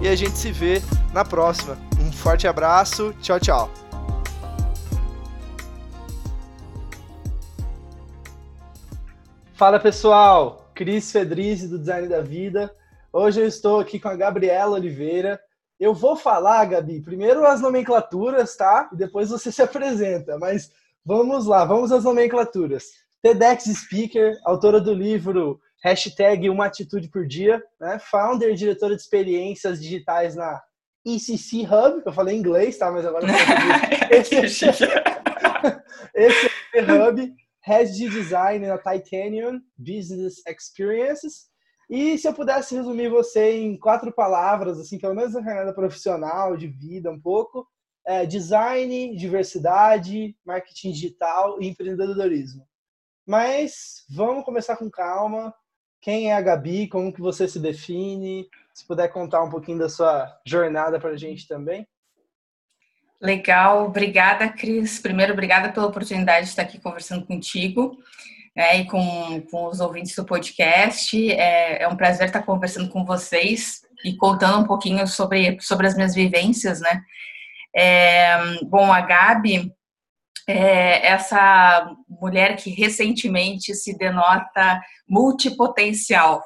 e a gente se vê na próxima. Um forte abraço, tchau, tchau. Fala pessoal, Cris Fedrizzi do Design da Vida. Hoje eu estou aqui com a Gabriela Oliveira. Eu vou falar, Gabi, primeiro as nomenclaturas, tá? E depois você se apresenta. Mas vamos lá, vamos às nomenclaturas. TEDx Speaker, autora do livro hashtag Uma Atitude por Dia, né? founder e diretora de experiências digitais na ECC Hub, eu falei em inglês, tá? Mas agora eu esse, esse é o Hub, Head de Design na Titanium Business Experiences. E se eu pudesse resumir você em quatro palavras, assim, pelo menos na jornada profissional, de vida um pouco, é design, diversidade, marketing digital e empreendedorismo. Mas vamos começar com calma. Quem é a Gabi? Como que você se define? Se puder contar um pouquinho da sua jornada para a gente também. Legal, obrigada, Cris. Primeiro, obrigada pela oportunidade de estar aqui conversando contigo né, e com, com os ouvintes do podcast. É, é um prazer estar conversando com vocês e contando um pouquinho sobre, sobre as minhas vivências, né? É, bom, a Gabi é essa mulher que recentemente se denota multipotencial,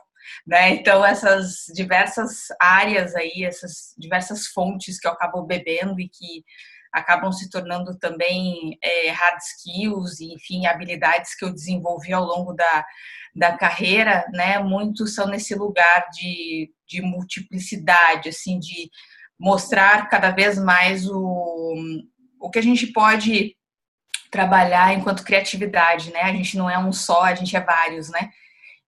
né? Então, essas diversas áreas aí, essas diversas fontes que eu acabo bebendo e que acabam se tornando também é, hard skills e, enfim, habilidades que eu desenvolvi ao longo da, da carreira, né? Muitos são nesse lugar de, de multiplicidade, assim, de mostrar cada vez mais o, o que a gente pode trabalhar enquanto criatividade, né? A gente não é um só, a gente é vários, né?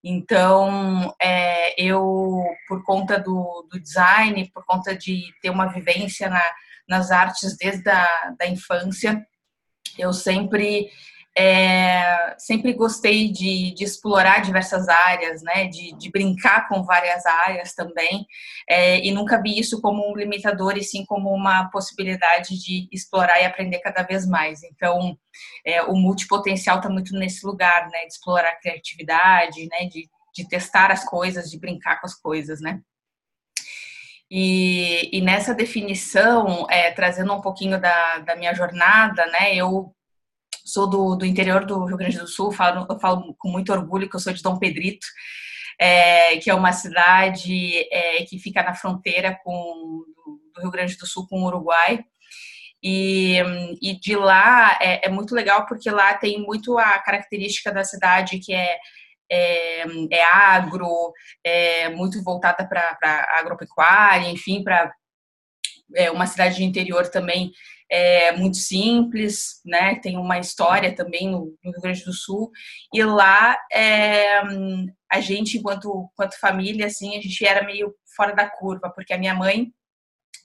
Então, é, eu, por conta do, do, design, por conta de ter uma vivência na, nas artes desde a da infância, eu sempre é, sempre gostei de, de, explorar diversas áreas, né, de, de, brincar com várias áreas também, é, e nunca vi isso como um limitador, e sim como uma possibilidade de explorar e aprender cada vez mais. Então, é, o multipotencial está muito nesse lugar, né, de explorar a criatividade, né, de, de testar as coisas, de brincar com as coisas, né. E, e nessa definição, é, trazendo um pouquinho da, da minha jornada, né, eu sou do, do interior do Rio Grande do Sul, falo, eu falo com muito orgulho que eu sou de Dom Pedrito, é, que é uma cidade é, que fica na fronteira com, do, Rio Grande do Sul com o Uruguai. E, e de lá é, é, muito legal porque lá tem muito a característica da cidade que é, é, é agro, é muito voltada para agropecuária, enfim, para é uma cidade de interior também é muito simples, né? Tem uma história também no, no Rio Grande do Sul e lá é, a gente, enquanto, enquanto família, assim, a gente era meio fora da curva, porque a minha mãe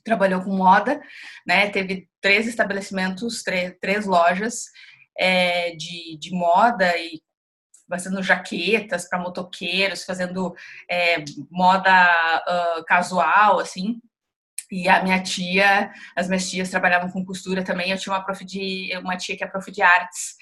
trabalhou com moda, né? Teve três estabelecimentos, três, três lojas é, de, de moda e fazendo jaquetas para motoqueiros, fazendo é, moda uh, casual, assim. E a minha tia, as minhas tias trabalhavam com costura também. Eu tinha uma prof de, uma tia que é prof de artes.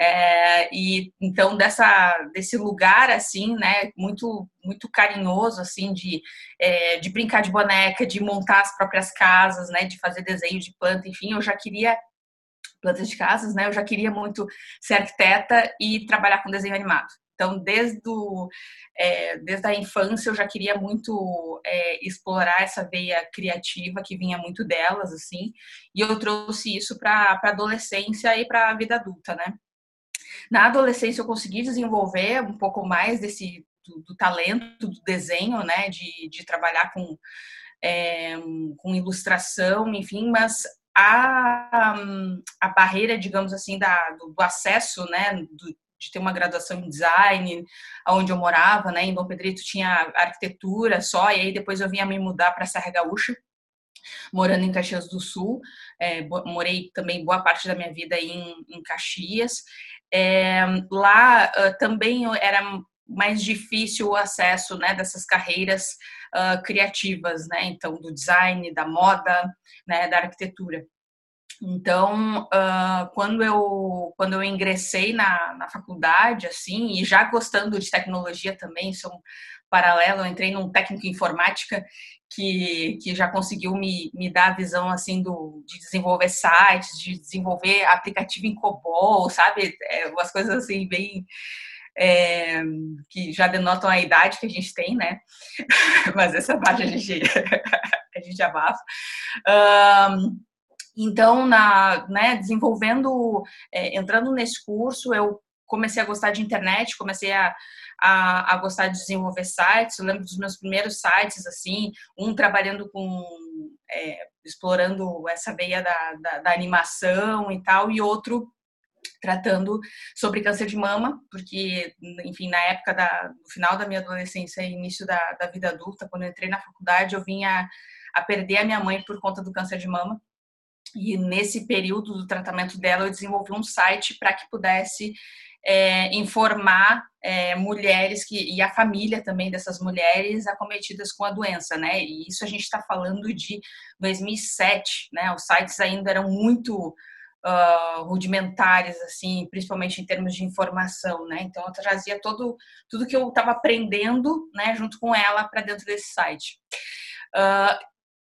É, e então dessa desse lugar assim, né, muito muito carinhoso assim de, é, de brincar de boneca, de montar as próprias casas, né, de fazer desenho de planta, enfim, eu já queria plantas de casas, né, eu já queria muito ser arquiteta e trabalhar com desenho animado. Então, desde, o, é, desde a infância, eu já queria muito é, explorar essa veia criativa que vinha muito delas, assim, e eu trouxe isso para a adolescência e para a vida adulta, né? Na adolescência, eu consegui desenvolver um pouco mais desse do, do talento do desenho, né, de, de trabalhar com, é, com ilustração, enfim, mas a, a barreira, digamos assim, da, do, do acesso, né, do, de ter uma graduação em design, onde eu morava, né, em Dom Pedrito tinha arquitetura só, e aí depois eu vinha me mudar para Serra Gaúcha. morando em Caxias do Sul. É, morei também boa parte da minha vida em, em Caxias. É, lá uh, também era mais difícil o acesso né, dessas carreiras uh, criativas, né? Então, do design, da moda, né, da arquitetura. Então, uh, quando, eu, quando eu ingressei na, na faculdade, assim, e já gostando de tecnologia também, isso é um paralelo, eu entrei num técnico em informática que, que já conseguiu me, me dar a visão, assim, do, de desenvolver sites, de desenvolver aplicativo em COBOL, sabe? É, umas coisas, assim, bem... É, que já denotam a idade que a gente tem, né? Mas essa parte a gente, a gente abafa. Um, então, na, né, desenvolvendo, é, entrando nesse curso, eu comecei a gostar de internet, comecei a, a, a, gostar de desenvolver sites. Eu lembro dos meus primeiros sites, assim, um trabalhando com, é, explorando essa veia da, da, da, animação e tal, e outro tratando sobre câncer de mama, porque, enfim, na época da, no final da minha adolescência e início da, da vida adulta, quando eu entrei na faculdade, eu vinha a perder a minha mãe por conta do câncer de mama. E nesse período do tratamento dela, eu desenvolvi um site para que pudesse é, informar é, mulheres que, e a família também dessas mulheres acometidas com a doença, né? E isso a gente está falando de 2007, né? Os sites ainda eram muito uh, rudimentares, assim, principalmente em termos de informação, né? Então eu trazia todo tudo que eu estava aprendendo, né, junto com ela para dentro desse site. Uh,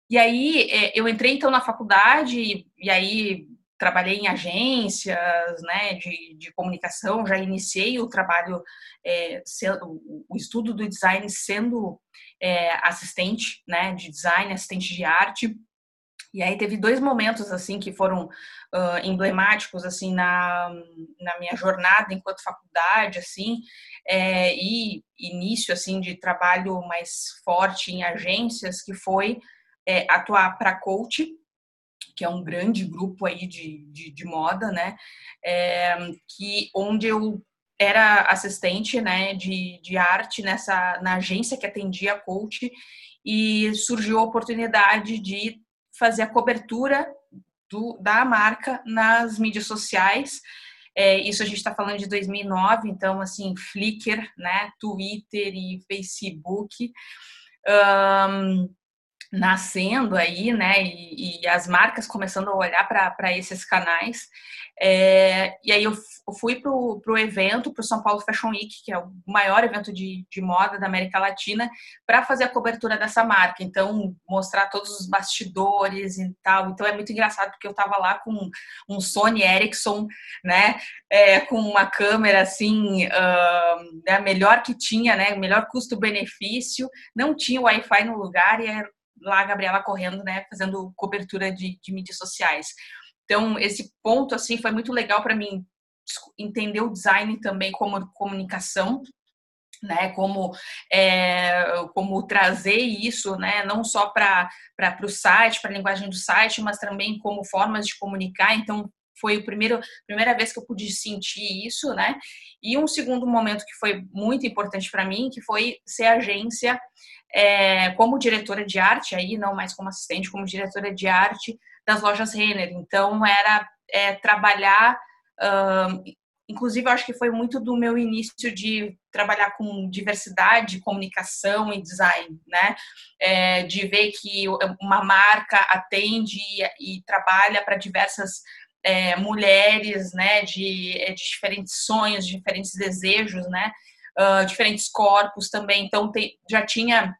e aí é, eu entrei então na faculdade e aí trabalhei em agências, né, de, de comunicação, já iniciei o trabalho, é, sendo, o estudo do design sendo é, assistente, né, de design, assistente de arte. E aí teve dois momentos assim que foram uh, emblemáticos assim na, na minha jornada enquanto faculdade assim é, e início assim de trabalho mais forte em agências que foi é, atuar para coach, que é um grande grupo aí de, de, de moda, né? É, que onde eu era assistente, né, de, de arte nessa na agência que atendia a coach e surgiu a oportunidade de fazer a cobertura do, da marca nas mídias sociais. É, isso a gente está falando de 2009, então assim Flickr, né, Twitter e Facebook. Um, nascendo aí, né, e, e, as marcas começando a olhar para esses canais. É, e aí eu fui para o evento, para o São Paulo Fashion Week, que é o maior evento de, de moda da América Latina, para fazer a cobertura dessa marca. Então, mostrar todos os bastidores e tal. Então, é muito engraçado, porque eu estava lá com um Sony Ericsson, né, é, com uma câmera, assim, uh, né, melhor que tinha, né, melhor custo-benefício. Não tinha Wi-Fi no lugar e era lá a Gabriela correndo, né, fazendo cobertura de, de mídias sociais. Então, esse ponto, assim, foi muito legal para mim entender o design também como comunicação, né, como, é, como trazer isso, né, não só para o site, para a linguagem do site, mas também como formas de comunicar. Então, foi a primeiro, primeira vez que eu pude sentir isso, né? E um segundo momento que foi muito importante para mim, que foi ser agência é, como diretora de arte, aí não mais como assistente, como diretora de arte das lojas Renner. Então, era é, trabalhar, inclusive, eu acho que foi muito do meu início de trabalhar com diversidade, comunicação e design, né? É, de ver que uma marca atende e trabalha para diversas é, mulheres, né, de, de, diferentes sonhos, diferentes desejos, né, uh, diferentes corpos também. Então, tem, já tinha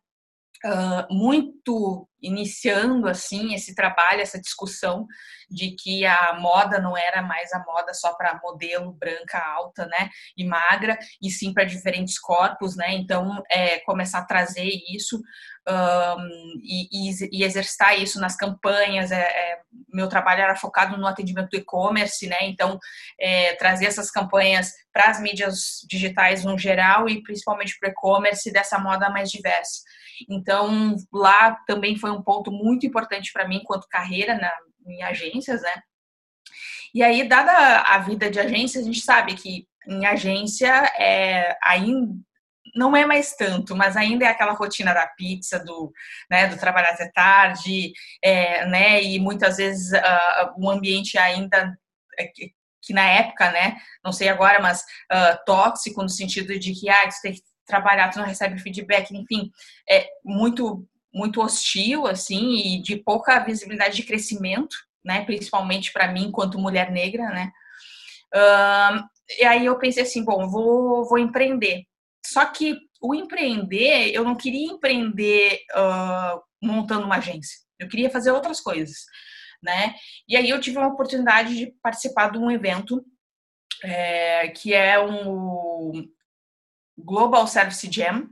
uh, muito iniciando assim esse trabalho, essa discussão de que a moda não era mais a moda só para modelo branca alta, né, e magra, e sim para diferentes corpos, né. Então, é, começar a trazer isso um, e, e, e, exercitar isso nas campanhas. É, é, meu trabalho era focado no atendimento do e-commerce, né. Então, é, trazer essas campanhas para as mídias digitais no geral e principalmente para o e-commerce dessa moda mais diversa. Então, lá também foi um ponto muito importante para mim enquanto carreira na, em agências, né? E aí, dada a vida de agência, a gente sabe que em agência, é, ainda, não é mais tanto, mas ainda é aquela rotina da pizza, do, né, do trabalhar até tarde, é, né, e muitas vezes uh, o ambiente ainda é que na época, né, não sei agora, mas uh, tóxico no sentido de que ah, tu tem que trabalhar, tu não recebe feedback, enfim, é muito muito hostil assim e de pouca visibilidade de crescimento, né, principalmente para mim enquanto mulher negra, né. Uh, e aí eu pensei assim, bom, vou vou empreender. Só que o empreender, eu não queria empreender uh, montando uma agência. Eu queria fazer outras coisas né? E aí eu tive uma oportunidade de participar de um evento é, que é um Global Service Jam,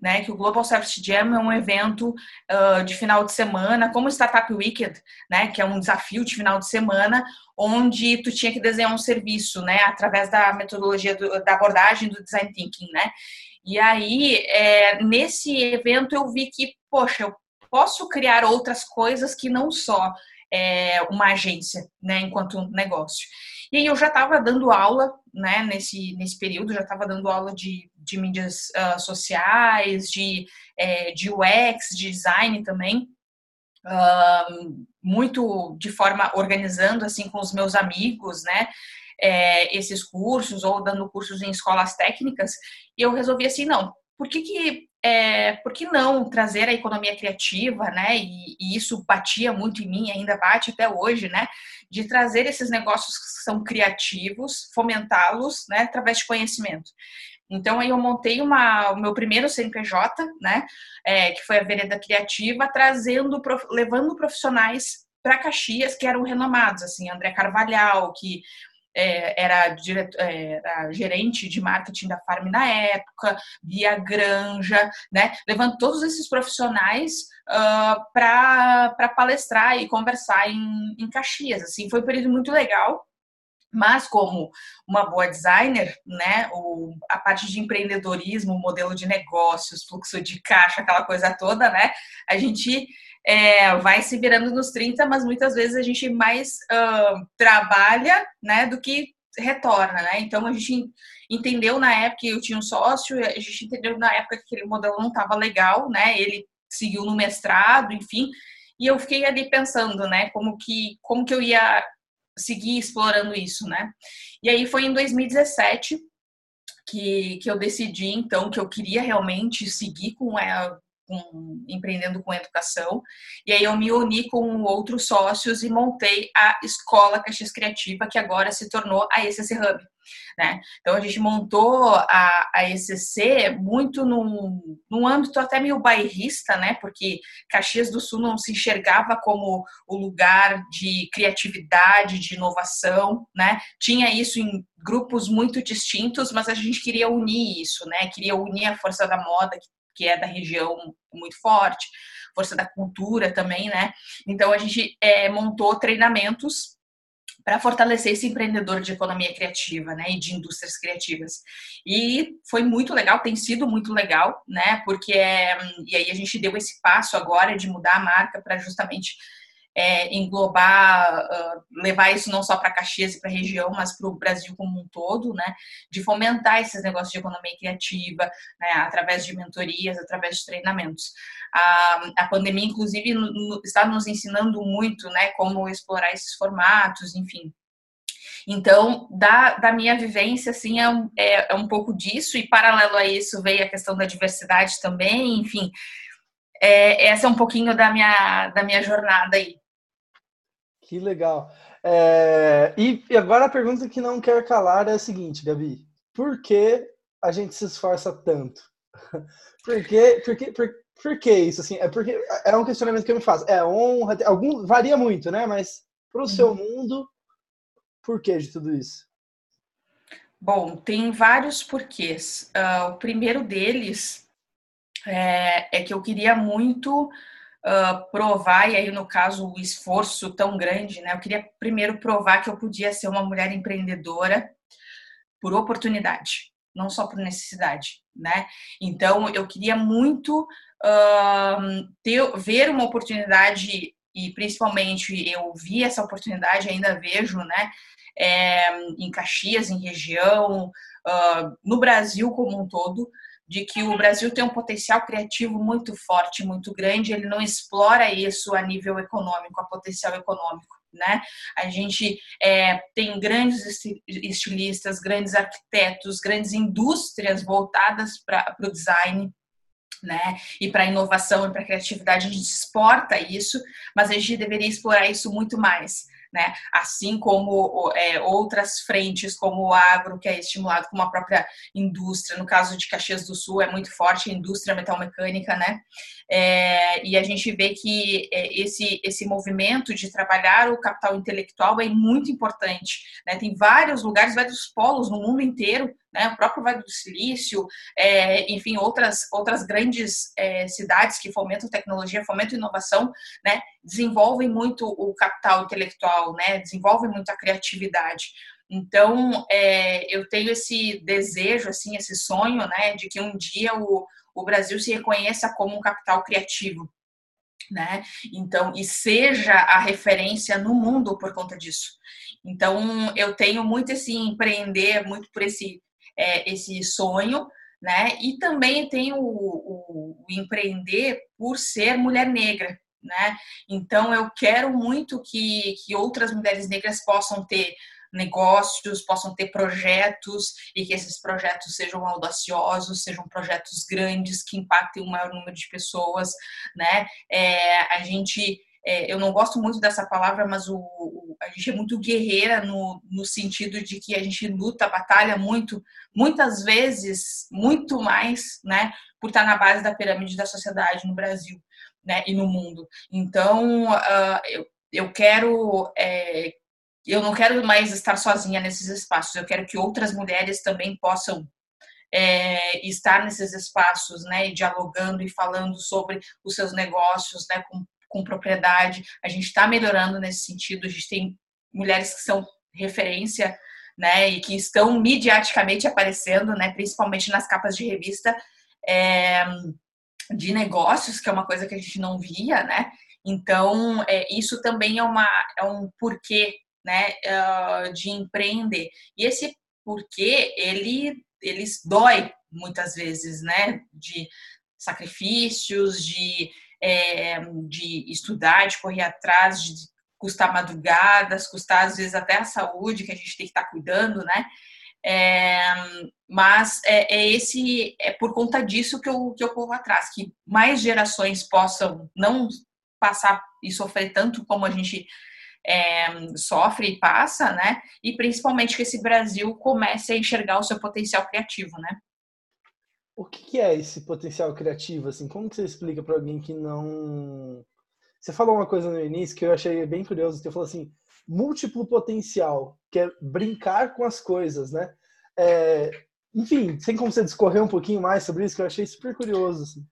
né? Que o Global Service Jam é um evento uh, de final de semana, como o Startup Weekend, né? Que é um desafio de final de semana, onde tu tinha que desenhar um serviço, né? Através da metodologia do, da abordagem do design thinking, né? E aí, é, nesse evento eu vi que, poxa, eu posso criar outras coisas que não só é, uma agência, né, enquanto negócio. E aí eu já estava dando aula, né, nesse, nesse período, já estava dando aula de, de mídias uh, sociais, de, é, de UX, de design também, uh, muito de forma organizando, assim, com os meus amigos, né, é, esses cursos, ou dando cursos em escolas técnicas, e eu resolvi assim, não, por que, que é, por que não trazer a economia criativa, né? E, e, isso batia muito em mim, ainda bate até hoje, né? De trazer esses negócios que são criativos, fomentá-los, né? Através de conhecimento. Então aí eu montei uma, o meu primeiro CNPJ, né? É, que foi a Vereda Criativa, trazendo, levando profissionais para Caxias que eram renomados, assim, André Carvalhal, que é, era, direto, é, era, gerente de marketing da Farm na época, Bia Granja, né? Levando todos esses profissionais uh, para palestrar e conversar em, em Caxias. Assim, foi um período muito legal. Mas como uma boa designer, né, o, a parte de empreendedorismo, modelo de negócios, fluxo de caixa, aquela coisa toda, né, a gente é, vai se virando nos 30, mas muitas vezes a gente mais uh, trabalha né, do que retorna, né? Então a gente entendeu na época que eu tinha um sócio, a gente entendeu na época que aquele modelo não estava legal, né? Ele seguiu no mestrado, enfim, e eu fiquei ali pensando, né, como que como que eu ia seguir explorando isso, né? E aí foi em 2017 que, que eu decidi então que eu queria realmente seguir com ela com, empreendendo com educação. E aí eu me uni com outros sócios e montei a Escola Caxias Criativa, que agora se tornou a ECC Hub. Né? Então a gente montou a, a ECC muito num, num âmbito até meio bairrista, né? porque Caxias do Sul não se enxergava como o lugar de criatividade, de inovação, né? tinha isso em grupos muito distintos, mas a gente queria unir isso, né? queria unir a força da moda, que que é da região muito forte, força da cultura também, né? Então a gente é, montou treinamentos para fortalecer esse empreendedor de economia criativa, né, e de indústrias criativas. E foi muito legal, tem sido muito legal, né, porque é, e aí a gente deu esse passo agora de mudar a marca para justamente é, englobar, uh, levar isso não só para Caxias e para a região, mas para o Brasil como um todo, né? De fomentar esses negócios de economia criativa, né? através de mentorias, através de treinamentos. A, a pandemia, inclusive, no, está nos ensinando muito, né? Como explorar esses formatos, enfim. Então, da, da minha vivência, assim, é um, é, é um pouco disso, e paralelo a isso veio a questão da diversidade também, enfim. É, essa é um pouquinho da minha, da minha jornada aí. Que legal. É, e, e, agora a pergunta que não quer calar é a seguinte, Gabi. Por que a gente se esforça tanto? por, que, por, que, por, por que isso? Assim, é, porque, é um questionamento que eu me faço. É honra, algum, varia muito, né? Mas para o uhum. seu mundo, por que de tudo isso? Bom, tem vários porquês. Uh, o primeiro deles é, é que eu queria muito uh, provar, e aí no caso o esforço tão grande, né? Eu queria primeiro provar que eu podia ser uma mulher empreendedora por oportunidade, não só por necessidade, né? Então eu queria muito uh, ter, ver uma oportunidade e principalmente eu vi essa oportunidade, ainda vejo, né? É, em Caxias, em região, uh, no Brasil como um todo, de que o Brasil tem um potencial criativo muito forte, muito grande, ele não explora isso a nível econômico, a potencial econômico. Né? A gente é, tem grandes estilistas, grandes arquitetos, grandes indústrias voltadas para o design, né? E para inovação e para criatividade a gente exporta isso, mas a gente deveria explorar isso muito mais né? Assim como é, outras frentes, como o agro, que é estimulado como a própria indústria. No caso de Caxias do Sul, é muito forte a indústria metalmecânica, né? É, e a gente vê que é, esse, esse movimento de trabalhar o capital intelectual é muito importante. Né? Tem vários lugares, vários polos no mundo inteiro né, o próprio Vale do Silício, é, enfim, outras, outras grandes é, cidades que fomentam tecnologia, fomentam inovação, né, desenvolvem muito o capital intelectual, né, desenvolvem muito a criatividade. Então, é, eu tenho esse desejo, assim, esse sonho, né, de que um dia o, o Brasil se reconheça como um capital criativo, né? Então, e seja a referência no mundo por conta disso. Então, eu tenho muito esse empreender, muito por esse é, esse sonho, né? E também tem o, o, o empreender por ser mulher negra, né? Então eu quero muito que, que outras mulheres negras possam ter negócios, possam ter projetos e que esses projetos sejam audaciosos, sejam projetos grandes que impactem o maior número de pessoas, né? É, a gente é, eu não gosto muito dessa palavra, mas o, o, a gente é muito guerreira no, no sentido de que a gente luta, batalha muito, muitas vezes, muito mais, né, por estar na base da pirâmide da sociedade no Brasil, né, e no mundo. Então, uh, eu, eu quero é, eu não quero mais estar sozinha nesses espaços, eu quero que outras mulheres também possam é, estar nesses espaços, né, dialogando e falando sobre os seus negócios, né, com com propriedade. A gente está melhorando nesse sentido. A gente tem mulheres que são referência, né, e que estão mediaticamente aparecendo, né, principalmente nas capas de revista é, de negócios, que é uma coisa que a gente não via, né. Então, é, isso também é, uma, é um porquê, né, uh, de empreender. E esse porquê, ele, ele dói muitas vezes, né, de sacrifícios, de é, de estudar, de correr atrás, de custar madrugadas, custar às vezes até a saúde que a gente tem que estar tá cuidando, né? É, mas é, é, esse é por conta disso que eu, que eu corro atrás, que mais gerações possam não passar e sofrer tanto como a gente é, sofre e passa, né? E principalmente que esse Brasil comece a enxergar o seu potencial criativo, né? O que é esse potencial criativo? Assim, como que você explica para alguém que não. Você falou uma coisa no início que eu achei bem curioso. Você falou assim, múltiplo potencial, que é brincar com as coisas, né? É... Enfim, tem como você discorrer um pouquinho mais sobre isso que eu achei super curioso. Assim.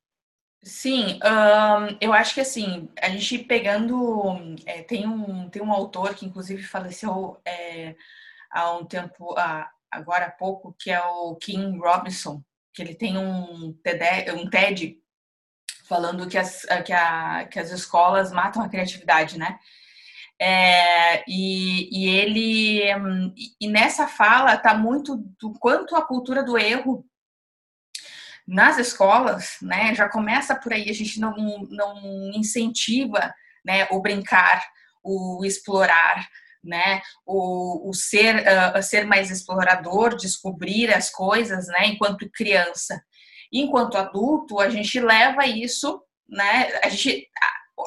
Sim, um, eu acho que assim, a gente pegando. É, tem, um, tem um autor que inclusive faleceu é, há um tempo, agora há pouco, que é o Kim Robinson que ele tem um TED, um TED falando que as, que, a, que as escolas matam a criatividade, né? É, e, e, ele e nessa fala tá muito do quanto a cultura do erro nas escolas, né? Já começa por aí a gente não, não incentiva, né? O brincar, o explorar, né? O, o ser, uh, ser mais explorador, descobrir as coisas, né? Enquanto criança. Enquanto adulto, a gente leva isso, né? A gente,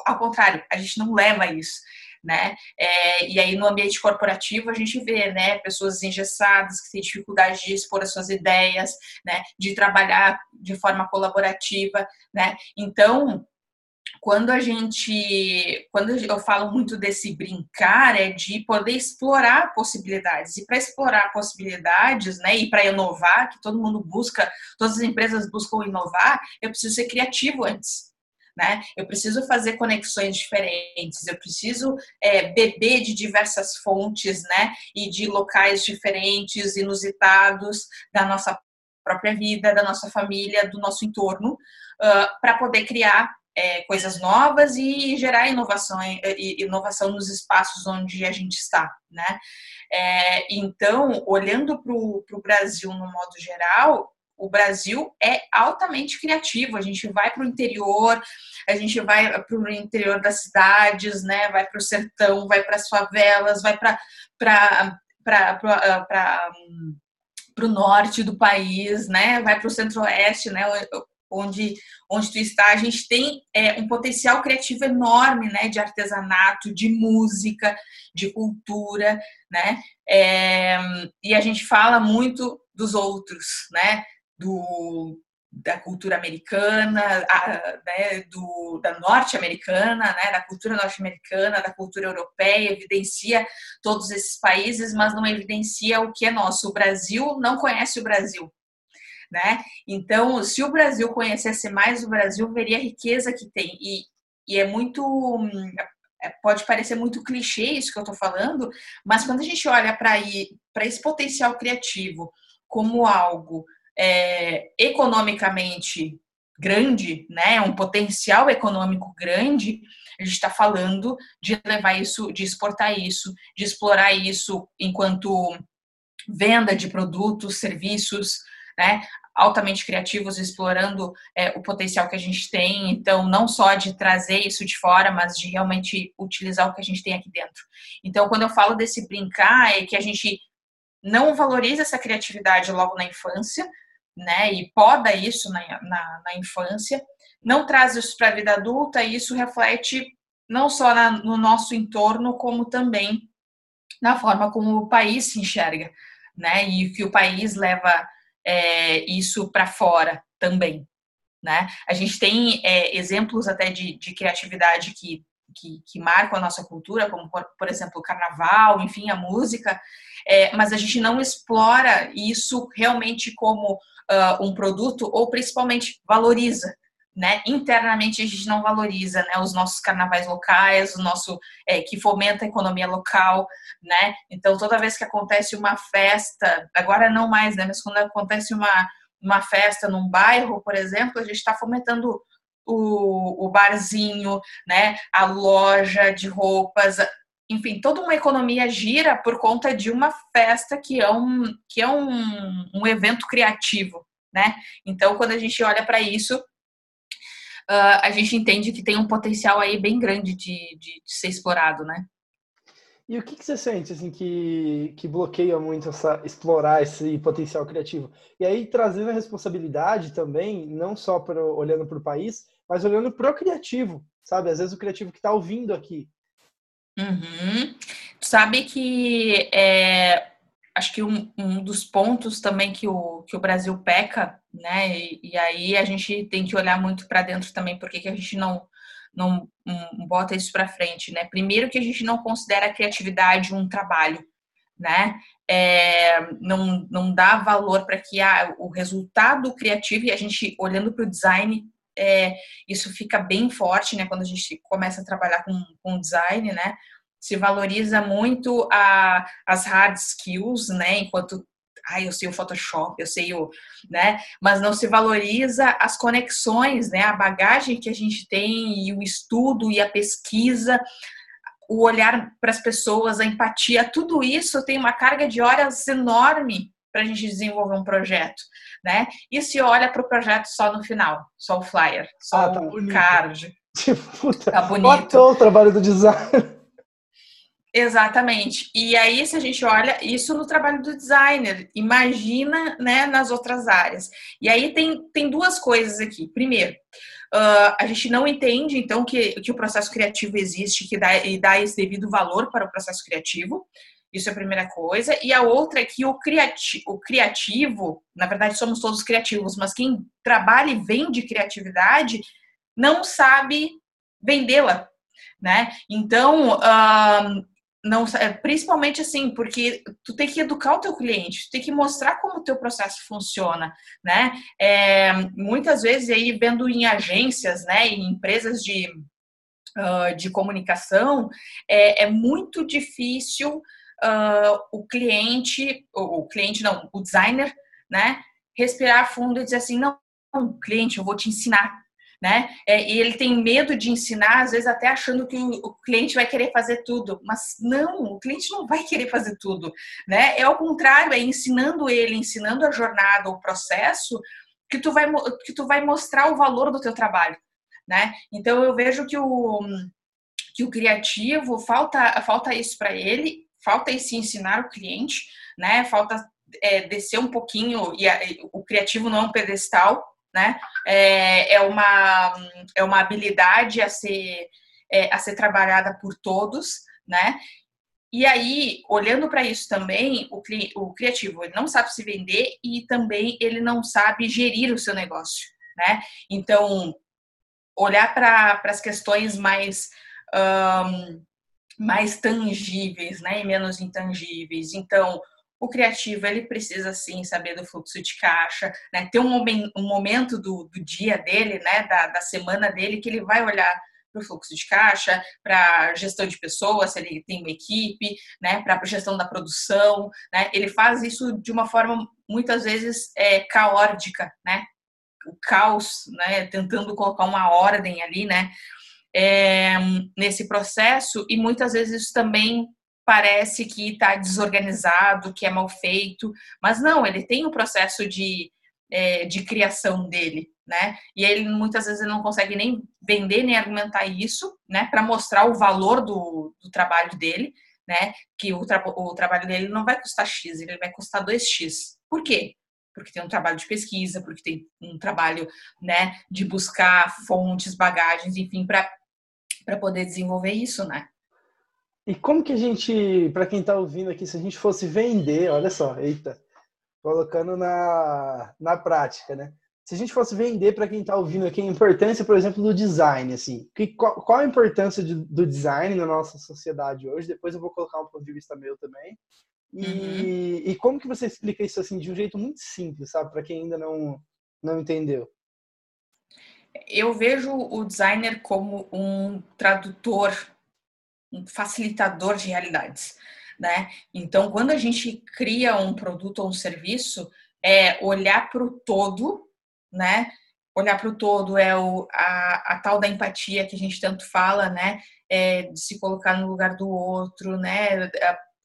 ao contrário, a gente não leva isso. Né? É, e aí no ambiente corporativo a gente vê, né, pessoas engessadas que têm dificuldade de expor as suas ideias, né, de trabalhar de forma colaborativa, né? Então quando a gente, quando eu falo muito desse brincar, é de poder explorar possibilidades. E para explorar possibilidades, né, e para inovar, que todo mundo busca, todas as empresas buscam inovar, eu preciso ser criativo antes. Né? Eu preciso fazer conexões diferentes, eu preciso é, beber de diversas fontes, né? E de locais diferentes, inusitados da nossa própria vida, da nossa família, do nosso entorno, uh, para poder criar é, coisas novas e gerar inovação, inovação nos espaços onde a gente está, né? É, então, olhando para o Brasil no modo geral, o Brasil é altamente criativo. A gente vai para o interior, a gente vai para o interior das cidades, né? Vai para o sertão, vai para as favelas, vai para para o norte do país, né? Vai para o centro-oeste, né? Onde, onde tu está, a gente tem é, um potencial criativo enorme, né? De artesanato, de música, de cultura, né? É, e a gente fala muito dos outros, né? Do, da cultura americana, a, né, do, da norte-americana, né, da cultura norte-americana, da cultura europeia, evidencia todos esses países, mas não evidencia o que é nosso. O Brasil não conhece o Brasil. Né? Então, se o Brasil conhecesse mais o Brasil, veria a riqueza que tem. E, e é muito. É, pode parecer muito clichê isso que eu estou falando, mas quando a gente olha para esse potencial criativo como algo é, economicamente grande, né, um potencial econômico grande, a gente está falando de levar isso, de exportar isso, de explorar isso enquanto venda de produtos, serviços, né, altamente criativos, explorando é, o potencial que a gente tem. Então, não só de trazer isso de fora, mas de realmente utilizar o que a gente tem aqui dentro. Então, quando eu falo desse brincar, é que a gente não valoriza essa criatividade logo na infância, né, e poda isso na, na, na infância, não traz isso para a vida adulta e isso reflete não só na, no nosso entorno, como também na forma como o país se enxerga, né, e que o país leva é, isso para fora também, né. A gente tem é, exemplos até de, de criatividade que, que, que, marcam a nossa cultura, como por, por exemplo o carnaval, enfim, a música, é, mas a gente não explora isso realmente como uh, um produto ou principalmente valoriza. Né? Internamente a gente não valoriza né? os nossos carnavais locais, o nosso é, que fomenta a economia local, né? Então toda vez que acontece uma festa, agora não mais, né? Mas quando acontece uma, uma festa num bairro, por exemplo, a gente está fomentando o, o barzinho, né? A loja de roupas, enfim, toda uma economia gira por conta de uma festa que é um, que é um, um evento criativo, né? Então, quando a gente olha para isso, uh, a gente entende que tem um potencial aí bem grande de, de, de ser explorado, né? E o que, que, você sente assim que, que bloqueia muito essa explorar esse potencial criativo? E aí trazendo a responsabilidade também, não só pro, olhando para o país, mas olhando para o criativo, sabe? Às vezes o criativo que está ouvindo aqui, Uhum. Sabe que é, acho que um, um, dos pontos também que o, que o Brasil peca, né? E, e aí a gente tem que olhar muito para dentro também, porque que a gente não, não um, bota isso para frente, né? Primeiro que a gente não considera a criatividade um trabalho, né? É, não, não dá valor para que ah, o resultado criativo, e a gente olhando para o design, é, isso fica bem forte, né? Quando a gente começa a trabalhar com, com design, né? Se valoriza muito a, as hard skills, né? Enquanto ah, eu sei o Photoshop, eu sei o, né? Mas não se valoriza as conexões, né? A bagagem que a gente tem e o estudo e a pesquisa, o olhar para as pessoas, a empatia, tudo isso tem uma carga de horas enorme para a gente desenvolver um projeto, né? E se olha para o projeto só no final, só o flyer, só ah, tá o bonito. card. Puta, tá bonito. o trabalho do designer. Exatamente. E aí, se a gente olha isso no trabalho do designer, imagina né, nas outras áreas. E aí tem, tem duas coisas aqui. Primeiro, uh, a gente não entende, então, que, que o processo criativo existe que dá, e dá esse devido valor para o processo criativo. Isso é a primeira coisa. E a outra é que o, criati o criativo, na verdade somos todos criativos, mas quem trabalha e vende criatividade não sabe vendê-la, né? Então, uh, não, principalmente assim, porque tu tem que educar o teu cliente, tu tem que mostrar como o teu processo funciona, né? É, muitas vezes aí vendo em agências, né, em empresas de, uh, de comunicação, é, é muito difícil uh, o cliente, o cliente não, o designer, né, respirar fundo e dizer assim, não, cliente, eu vou te ensinar, né? É, e ele tem medo de ensinar, às vezes até achando que o, cliente vai querer fazer tudo, mas não, o cliente não vai querer fazer tudo, né? É ao contrário, é ensinando ele, ensinando a jornada, o processo, que tu vai que tu vai mostrar o valor do teu trabalho, né? Então eu vejo que o que o criativo falta falta isso para ele, falta esse ensinar o cliente, né? Falta é, descer um pouquinho e a, o criativo não é um pedestal, né? É, é, uma, é uma habilidade a ser, é, a ser trabalhada por todos, né? E aí, olhando para isso também, o, o criativo ele não sabe se vender e também ele não sabe gerir o seu negócio, né? Então, olhar para as questões mais um, mais tangíveis, né, e menos intangíveis. Então, o criativo ele precisa sim saber do fluxo de caixa, né? Ter um, momento, um momento do, do, dia dele, né? Da, da semana dele que ele vai olhar para o fluxo de caixa, para gestão de pessoas, se ele tem uma equipe, né? Para gestão da produção, né? Ele faz isso de uma forma muitas vezes é, caótica, né? O caos, né? Tentando colocar uma ordem ali, né? É, nesse processo e muitas vezes isso também parece que está desorganizado, que é mal feito, mas não, ele tem um processo de, é, de criação dele, né? E ele muitas vezes não consegue nem vender nem argumentar isso, né? Para mostrar o valor do, do trabalho dele, né? Que o, tra o trabalho dele não vai custar X, ele vai custar 2X. Por quê? Porque tem um trabalho de pesquisa, porque tem um trabalho, né, de buscar fontes, bagagens, enfim, para poder desenvolver isso, né? E como que a gente, para quem está ouvindo aqui, se a gente fosse vender, olha só, eita, colocando na, na prática, né? Se a gente fosse vender para quem está ouvindo aqui a importância, por exemplo, do design, assim, que, qual, qual a importância de, do design na nossa sociedade hoje? Depois eu vou colocar um ponto de vista meu também. E, uhum. e como que você explica isso assim de um jeito muito simples, sabe, para quem ainda não não entendeu? Eu vejo o designer como um tradutor um facilitador de realidades, né? Então, quando a gente cria um produto ou um serviço, é olhar para o todo, né? Olhar para o todo é o, a, a, tal da empatia que a gente tanto fala, né? É, de se colocar no lugar do outro, né?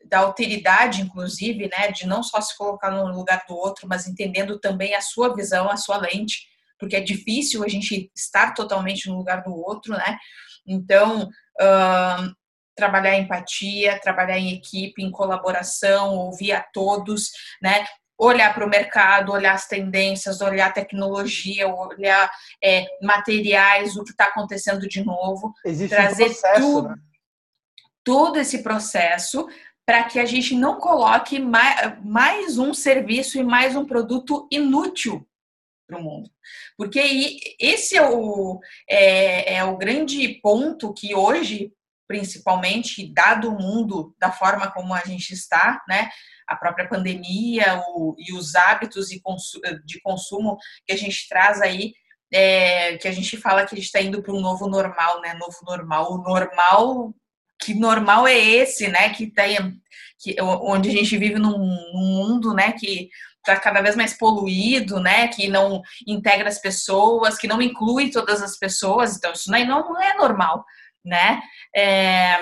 Da alteridade, inclusive, né? De não só se colocar no lugar do outro, mas entendendo também a sua visão, a sua lente, porque é difícil a gente estar totalmente no lugar do outro, né? Então, uh, trabalhar empatia, trabalhar em equipe, em colaboração, ouvir a todos, né? Olhar para o mercado, olhar as tendências, olhar a tecnologia, olhar é, materiais, o que está acontecendo de novo, Existe trazer um processo, tudo, né? todo esse processo para que a gente não coloque mais, mais um serviço e mais um produto inútil para o mundo. Porque esse é o, é, é o grande ponto que hoje principalmente dado o mundo da forma como a gente está, né? A própria pandemia o, e os hábitos de, de consumo que a gente traz aí, é, que a gente fala que a gente está indo para um novo normal, né? Novo normal. O normal, que normal é esse, né? Que tem, que, onde a gente vive num, num mundo, né? Que está cada vez mais poluído, né? Que não integra as pessoas, que não inclui todas as pessoas. Então, isso não é, não é normal né? É,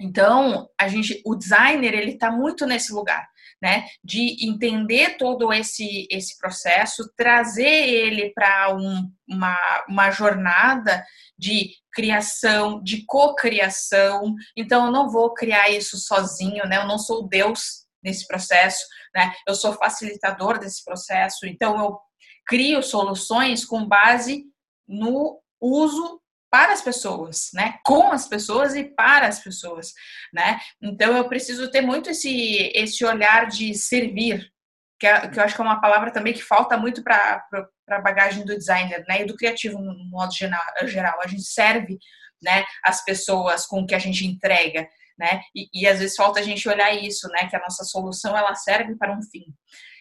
então, a gente, o designer, ele está muito nesse lugar, né? De entender todo esse, esse processo, trazer ele para um, uma, uma jornada de criação, de cocriação. Então, eu não vou criar isso sozinho, né? Eu não sou Deus nesse processo, né? Eu sou facilitador desse processo. Então, eu crio soluções com base no uso para as pessoas, né? Com as pessoas e para as pessoas, né? Então eu preciso ter muito esse esse olhar de servir, que, é, que eu acho que é uma palavra também que falta muito para a bagagem do designer, né? E do criativo no modo geral. A gente serve, né? As pessoas com o que a gente entrega, né? E, e às vezes falta a gente olhar isso, né? Que a nossa solução ela serve para um fim.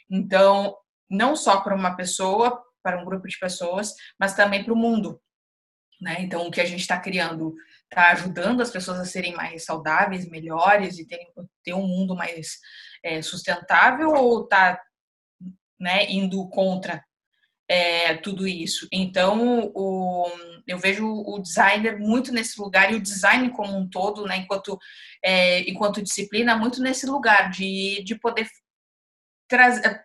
Então não só para uma pessoa, para um grupo de pessoas, mas também para o mundo, né? Então, o que a gente está criando está ajudando as pessoas a serem mais saudáveis, melhores e terem, ter um mundo mais é, sustentável ou está né, indo contra é, tudo isso. Então, o, eu vejo o designer muito nesse lugar e o design como um todo, né, enquanto, é, enquanto disciplina, muito nesse lugar de, de poder trazer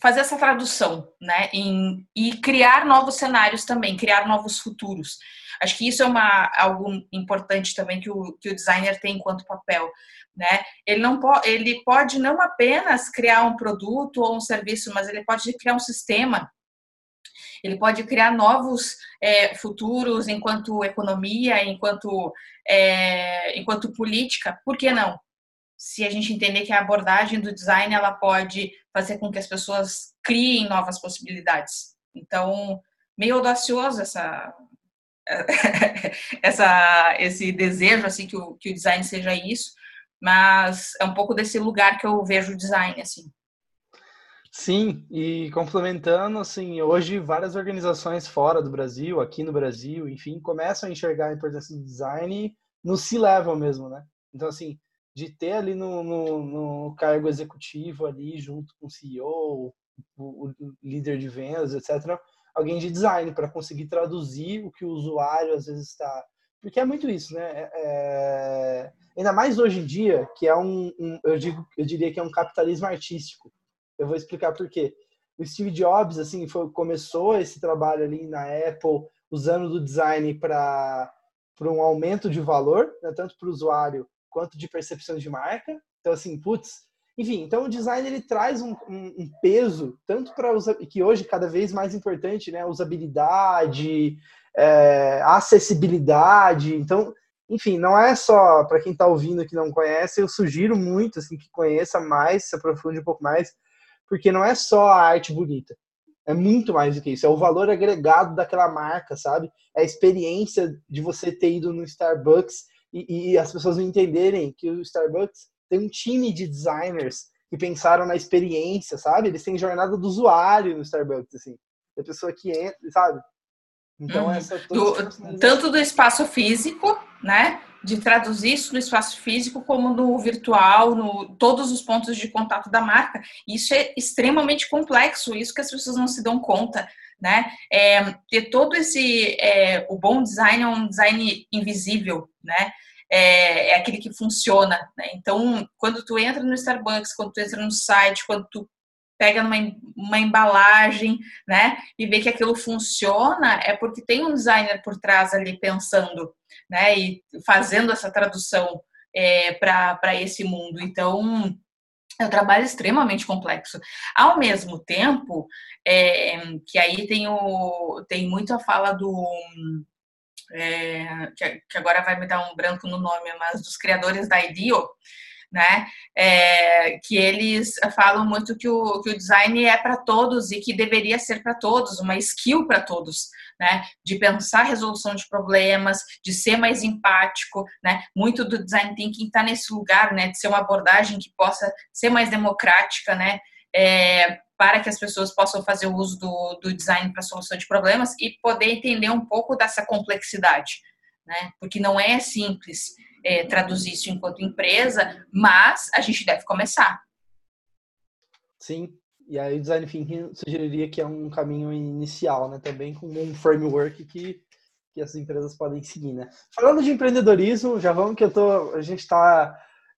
fazer essa tradução, né, em, e criar novos cenários também, criar novos futuros. Acho que isso é uma, algo importante também que o, que o designer tem enquanto papel, né? Ele não pode, ele pode não apenas criar um produto ou um serviço, mas ele pode criar um sistema. Ele pode criar novos é, futuros enquanto economia, enquanto é, enquanto política. Por que não? Se a gente entender que a abordagem do design ela pode fazer com que as pessoas criem novas possibilidades. Então, meio audacioso essa essa, esse desejo assim que o, que o design seja isso, mas é um pouco desse lugar que eu vejo o design assim. Sim, e complementando, assim, hoje várias organizações fora do Brasil, aqui no Brasil, enfim, começam a enxergar a importância do design no C-level mesmo, né? Então, assim, de ter ali no, no, no cargo executivo ali, junto com o CEO, o, o líder de vendas, etc., alguém de design para conseguir traduzir o que o usuário às vezes está. Porque é muito isso, né? É... é ainda mais hoje em dia, que é um, um, eu, digo, eu diria que é um capitalismo artístico. Eu vou explicar por quê. O Steve Jobs, assim, foi, começou esse trabalho ali na Apple, usando do design para um aumento de valor, né? tanto para o usuário quanto de percepção de marca. Então, assim, putz, enfim, então o design ele traz um, um, um peso tanto para que hoje cada vez mais importante, né? Usabilidade, é, acessibilidade. Então, enfim, não é só para quem está ouvindo que não conhece, eu sugiro muito assim que conheça mais, se aprofunde um pouco mais, porque não é só a arte bonita. É muito mais do que isso. É o valor agregado daquela marca, sabe? É a experiência de você ter ido no Starbucks e, e as pessoas entenderem que o Starbucks tem um time de designers que pensaram na experiência, sabe? Eles têm jornada do usuário no Starbucks, assim. A pessoa que entra, sabe? Então, uhum. essa do, tanto do espaço físico, né? De traduzir isso no espaço físico como no virtual, no todos os pontos de contato da marca. Isso é extremamente complexo, isso que as pessoas não se dão conta, né? É, ter todo esse é, o bom design é um design invisível, né? é, é aquele que funciona. Né? Então, quando tu entra no Starbucks, quando tu entra no site, quando tu pega numa uma embalagem, né, e vê que aquilo funciona, é porque tem um designer por trás ali pensando, né, e fazendo essa tradução é, para esse mundo. Então, é um trabalho extremamente complexo. Ao mesmo tempo, é, que aí tem, o, tem muito a fala do é, que, que, agora vai me dar um branco no nome, mas dos criadores da IDEO, né? É, que eles falam muito que o, que o design é para todos e que deveria ser para todos, uma skill para todos, né? De pensar resolução de problemas, de ser mais empático, né? Muito do design thinking está nesse lugar, né? De ser uma abordagem que possa ser mais democrática, né? É, para que as pessoas possam fazer o uso do, do design para solução de problemas e poder entender um pouco dessa complexidade, né? Porque não é simples é, traduzir isso enquanto empresa, mas a gente deve começar. Sim, e aí o design thinking sugeriria que é um caminho inicial, né? Também com um framework que que as empresas podem seguir, né? Falando de empreendedorismo, já vamos que eu tô, a gente está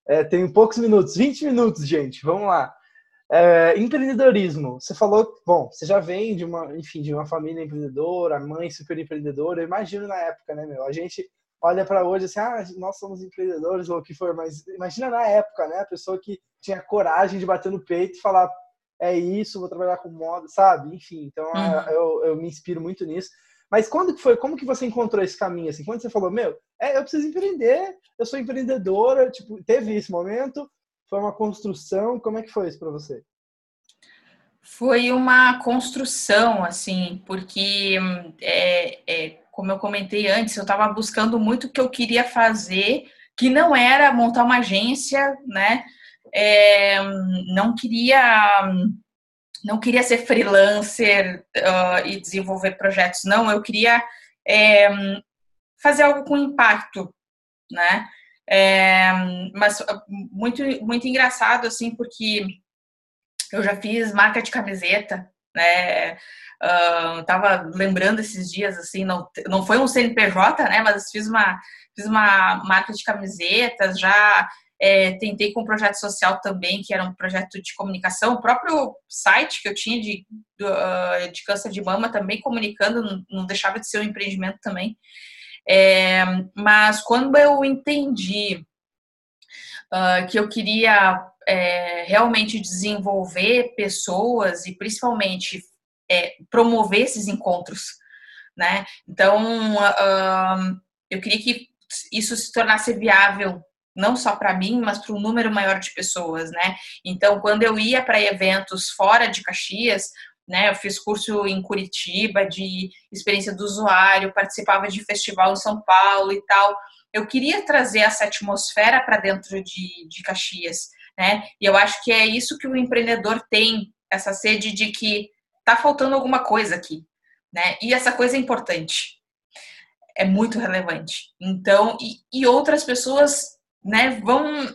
é, tem poucos minutos, 20 minutos, gente. Vamos lá. É, empreendedorismo. Você falou, bom, você já vem de uma, enfim, de uma família empreendedora, mãe super empreendedora. Eu imagino na época, né, meu? A gente olha para hoje assim, ah, nós somos empreendedores ou o que for, mas imagina na época, né? A pessoa que tinha coragem de bater no peito e falar, é isso, vou trabalhar com moda, sabe? Enfim, então uhum. eu, eu me inspiro muito nisso. Mas quando que foi? Como que você encontrou esse caminho assim? Quando você falou, meu, é, eu preciso empreender, eu sou empreendedora, tipo, teve esse momento? Foi uma construção? Como é que foi isso para você? Foi uma construção, assim, porque, é, é, como eu comentei antes, eu estava buscando muito o que eu queria fazer, que não era montar uma agência, né? É, não queria não queria ser freelancer uh, e desenvolver projetos, não. Eu queria é, fazer algo com impacto, né? É, mas ah, muito, muito engraçado, assim, porque eu já fiz marca de camiseta, né? Uh, tava lembrando esses dias, assim, não, não foi um CNPJ, né? Mas fiz uma, fiz uma marca de camisetas, já é, tentei com um projeto social também, que era um projeto de comunicação. O próprio site que eu tinha de, uh, de câncer de mama também comunicando, não, não deixava de ser um empreendimento também. É, mas quando eu entendi uh, que eu queria é, realmente desenvolver pessoas e principalmente é, promover esses encontros, né? Então, uh, eu queria que isso se tornasse viável não só para mim, mas para um número maior de pessoas, né? Então, quando eu ia para eventos fora de Caxias, né, eu fiz curso em Curitiba de experiência do usuário, participava de festival em São Paulo e tal. Eu queria trazer essa atmosfera para dentro de, de Caxias, né? E eu acho que é isso que o empreendedor tem, essa sede de que tá faltando alguma coisa aqui, né? E essa coisa é importante, é muito relevante. Então, e, e outras pessoas né, vão,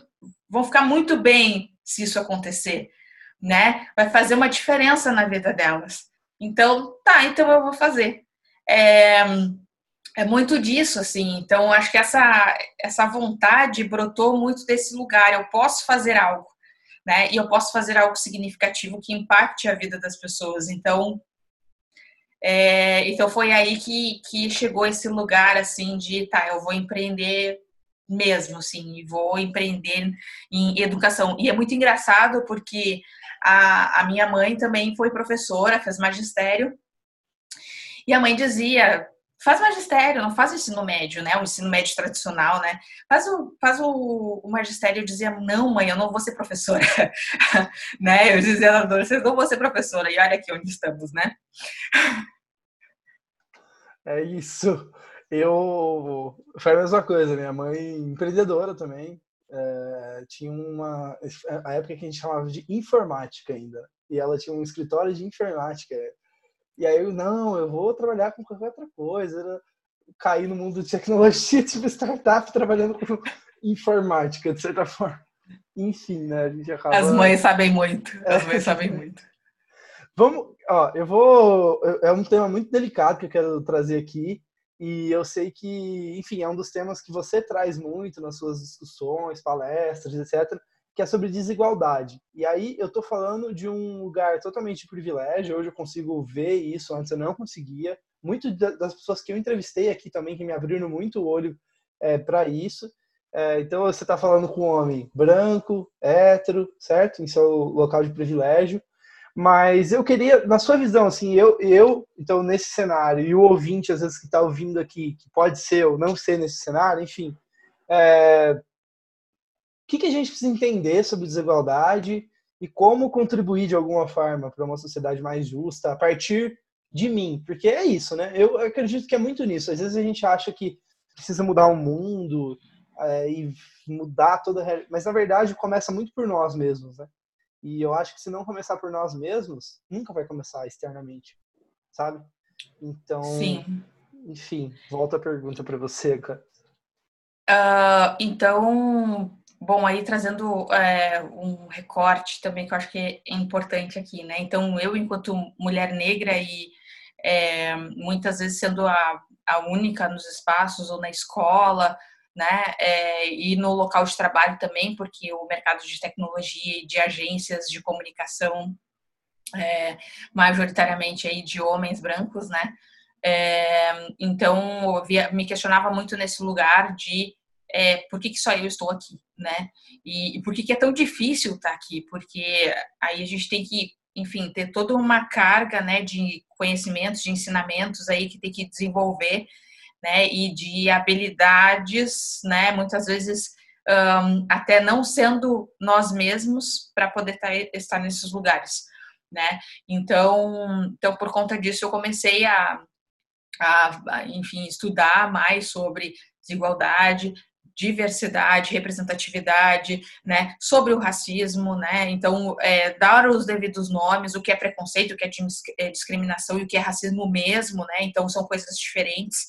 vão ficar muito bem se isso acontecer, né? Vai fazer uma diferença na vida delas. Então, tá, então eu vou fazer. É, é muito disso, assim. Então, acho que essa, essa vontade brotou muito desse lugar. Eu posso fazer algo, né? E eu posso fazer algo significativo que impacte a vida das pessoas. Então, é, então foi aí que, que chegou esse lugar, assim, de, tá, eu vou empreender mesmo, assim, e vou empreender em educação. E é muito engraçado porque a, a minha mãe também foi professora, fez magistério, e a mãe dizia, faz magistério, não faz ensino médio, né? O ensino médio tradicional, né? Faz o, faz o, o magistério. Eu dizia, não, mãe, eu não vou ser professora, né? Eu dizia, vocês não vão ser professora. E olha aqui onde estamos, né? É isso. Eu foi a mesma coisa, minha mãe empreendedora também. É, tinha uma a época que a gente chamava de informática ainda e ela tinha um escritório de informática e aí eu não eu vou trabalhar com qualquer outra coisa cair no mundo de tecnologia tipo startup trabalhando com informática de certa forma enfim né a gente acaba as mães sabem muito as mães sabem muito vamos ó eu vou é um tema muito delicado que eu quero trazer aqui e eu sei que, enfim, é um dos temas que você traz muito nas suas discussões, palestras, etc., que é sobre desigualdade. E aí eu estou falando de um lugar totalmente de privilégio, hoje eu consigo ver isso, antes eu não conseguia. Muito das pessoas que eu entrevistei aqui também, que me abriram muito o olho é, para isso. É, então você está falando com um homem branco, hétero, certo? Em seu local de privilégio. Mas eu queria, na sua visão, assim, eu, eu então, nesse cenário, e o ouvinte, às vezes, que está ouvindo aqui, que pode ser ou não ser nesse cenário, enfim, é, o que, que a gente precisa entender sobre desigualdade e como contribuir de alguma forma para uma sociedade mais justa a partir de mim? Porque é isso, né? Eu acredito que é muito nisso. Às vezes a gente acha que precisa mudar o mundo é, e mudar toda a... Mas, na verdade, começa muito por nós mesmos, né? E eu acho que se não começar por nós mesmos, nunca vai começar externamente, sabe? Então, Sim. enfim, volta a pergunta para você, cara. Uh, então, bom, aí trazendo é, um recorte também que eu acho que é importante aqui, né? Então, eu, enquanto mulher negra e é, muitas vezes sendo a, a única nos espaços ou na escola, né? É, e no local de trabalho também, porque o mercado de tecnologia e de agências de comunicação é, majoritariamente aí de homens brancos, né? É, então eu via, me questionava muito nesse lugar de é, por que, que só eu estou aqui, né? E, e por que, que é tão difícil estar aqui? Porque aí a gente tem que, enfim, ter toda uma carga, né, de conhecimentos, de ensinamentos aí que tem que desenvolver né, e de habilidades, né, muitas vezes um, até não sendo nós mesmos para poder estar nesses lugares, né? Então, então por conta disso eu comecei a, a, enfim, estudar mais sobre desigualdade, diversidade, representatividade, né, sobre o racismo, né, então é, dar os devidos nomes, o que é preconceito, o que é discriminação e o que é racismo mesmo, né, então são coisas diferentes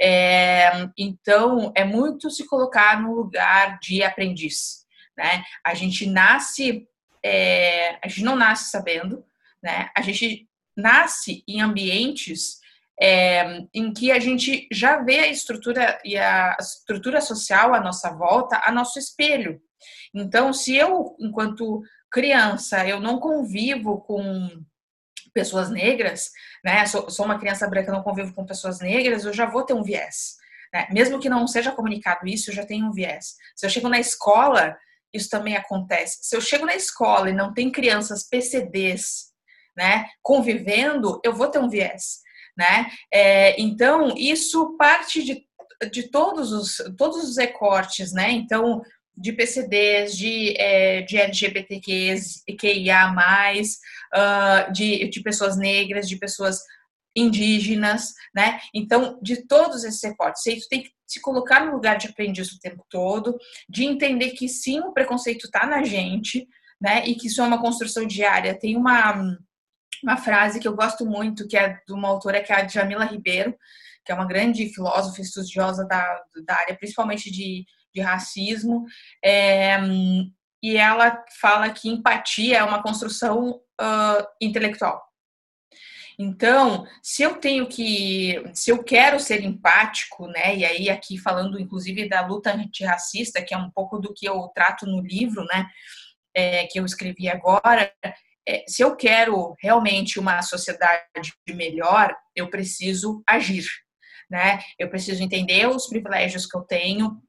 é, então, é muito se colocar no lugar de aprendiz, né? A gente nasce, é, a gente não nasce sabendo, né? A gente nasce em ambientes é, em que a gente já vê a estrutura e a estrutura social à nossa volta, a nosso espelho. Então, se eu, enquanto criança, eu não convivo com pessoas negras, né? Sou, sou uma criança branca, não convivo com pessoas negras, eu já vou ter um viés. Né? Mesmo que não seja comunicado isso, eu já tenho um viés. Se eu chego na escola, isso também acontece. Se eu chego na escola e não tem crianças PCDs, né, convivendo, eu vou ter um viés né? É, então, isso parte de, de todos, os, todos os recortes, né? Então, de PCDs, de, é, de uh, de, de pessoas negras, de pessoas indígenas, né? Então, de todos esses recortes, você tem que se colocar no lugar de aprendiz o tempo todo, de entender que sim, o preconceito está na gente, né? E que isso é uma construção diária. Tem uma uma frase que eu gosto muito, que é de uma autora que é a Jamila Ribeiro, que é uma grande filósofa estudiosa da, da área, principalmente de, de racismo, é, e ela fala que empatia é uma construção uh, intelectual. Então, se eu tenho que, se eu quero ser empático, né, e aí aqui falando inclusive da luta antirracista, que é um pouco do que eu trato no livro, né, é, que eu escrevi agora, é, se eu quero realmente uma sociedade melhor, eu preciso agir, né? Eu preciso entender os privilégios que eu tenho,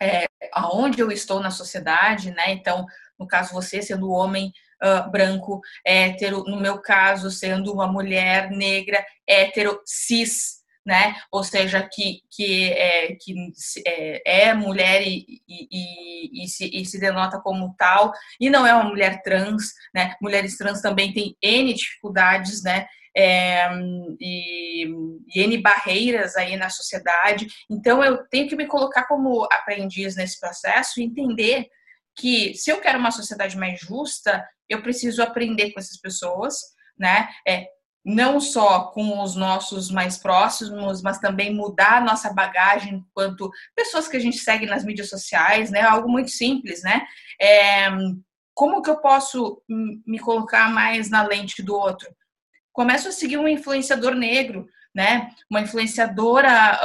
é, aonde eu estou na sociedade, né? Então, no caso você sendo homem uh, branco, hétero, no meu caso sendo uma mulher negra, hétero, cis, né? Ou seja, que, que, é, que é, é mulher e, e, e, se, e, se, denota como tal, e não é uma mulher trans, né? Mulheres trans também têm N dificuldades, né? É, e, e N barreiras aí na sociedade. Então, eu tenho que me colocar como aprendiz nesse processo e entender que se eu quero uma sociedade mais justa, eu preciso aprender com essas pessoas, né? É, não só com os nossos mais próximos, mas também mudar nossa bagagem enquanto pessoas que a gente segue nas mídias sociais, né? Algo muito simples, né? É, como que eu posso me colocar mais na lente do outro? Começo a seguir um influenciador negro, né? Uma influenciadora,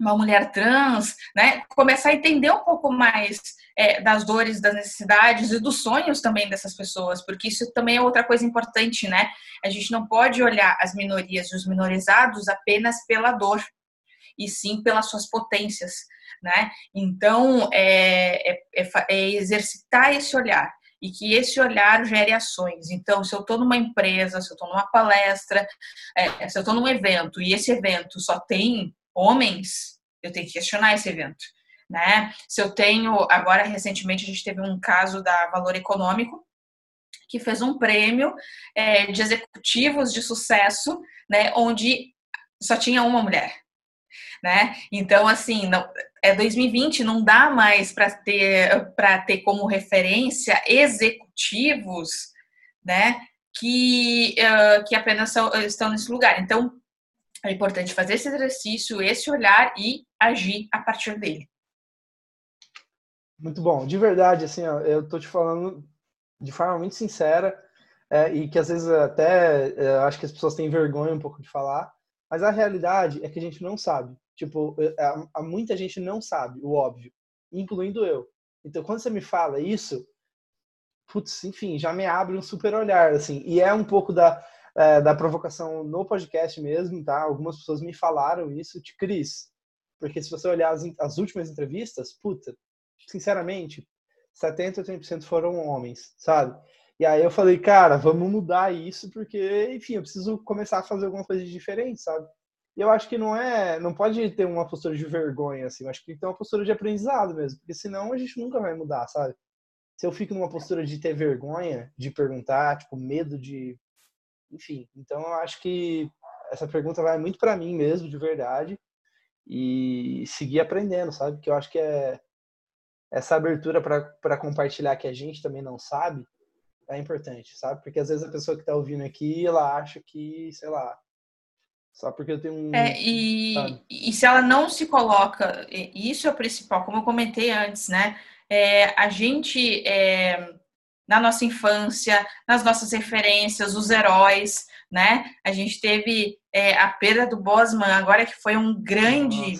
uma mulher trans, né? Começar a entender um pouco mais é, das dores, das necessidades e dos sonhos também dessas pessoas, porque isso também é outra coisa importante, né? A gente não pode olhar as minorias e os minorizados apenas pela dor, e sim pelas suas potências, né? Então, é, é, é, é exercitar esse olhar e que esse olhar gere ações. Então, se eu estou numa empresa, se eu estou numa palestra, é, se eu estou num evento e esse evento só tem homens, eu tenho que questionar esse evento né? Se eu tenho, agora recentemente a gente teve um caso da Valor Econômico, que fez um prêmio é, de executivos de sucesso, né? Onde só tinha uma mulher, né? Então, assim, não, é 2020, não dá mais para ter para ter como referência executivos, né? Que, uh, que apenas são, estão nesse lugar. Então, é importante fazer esse exercício, esse olhar e agir a partir dele. Muito bom. De verdade, assim, ó, eu tô te falando de forma muito sincera é, e que às vezes até é, acho que as pessoas têm vergonha um pouco de falar, mas a realidade é que a gente não sabe. Tipo, a, a muita gente não sabe o óbvio, incluindo eu. Então, quando você me fala isso, putz, enfim, já me abre um super olhar, assim. E é um pouco da, é, da provocação no podcast mesmo, tá? Algumas pessoas me falaram isso de Cris. Porque se você olhar as, as últimas entrevistas, puta, sinceramente, 70, 80% foram homens, sabe? E aí eu falei, cara, vamos mudar isso, porque, enfim, eu preciso começar a fazer alguma coisa diferente, sabe? E eu acho que não é, não pode ter uma postura de vergonha, assim, eu acho que tem que ter uma postura de aprendizado mesmo, porque senão a gente nunca vai mudar, sabe? Se eu fico numa postura de ter vergonha, de perguntar, tipo, medo de. Enfim, então eu acho que essa pergunta vai muito para mim mesmo, de verdade, e seguir aprendendo, sabe? Que eu acho que é essa abertura para compartilhar que a gente também não sabe é importante, sabe? Porque às vezes a pessoa que está ouvindo aqui, ela acha que, sei lá, só porque eu tenho um. É, e, e se ela não se coloca, isso é o principal, como eu comentei antes, né? É, a gente é, na nossa infância, nas nossas referências, os heróis, né? A gente teve é, a perda do Bosman agora que foi um grande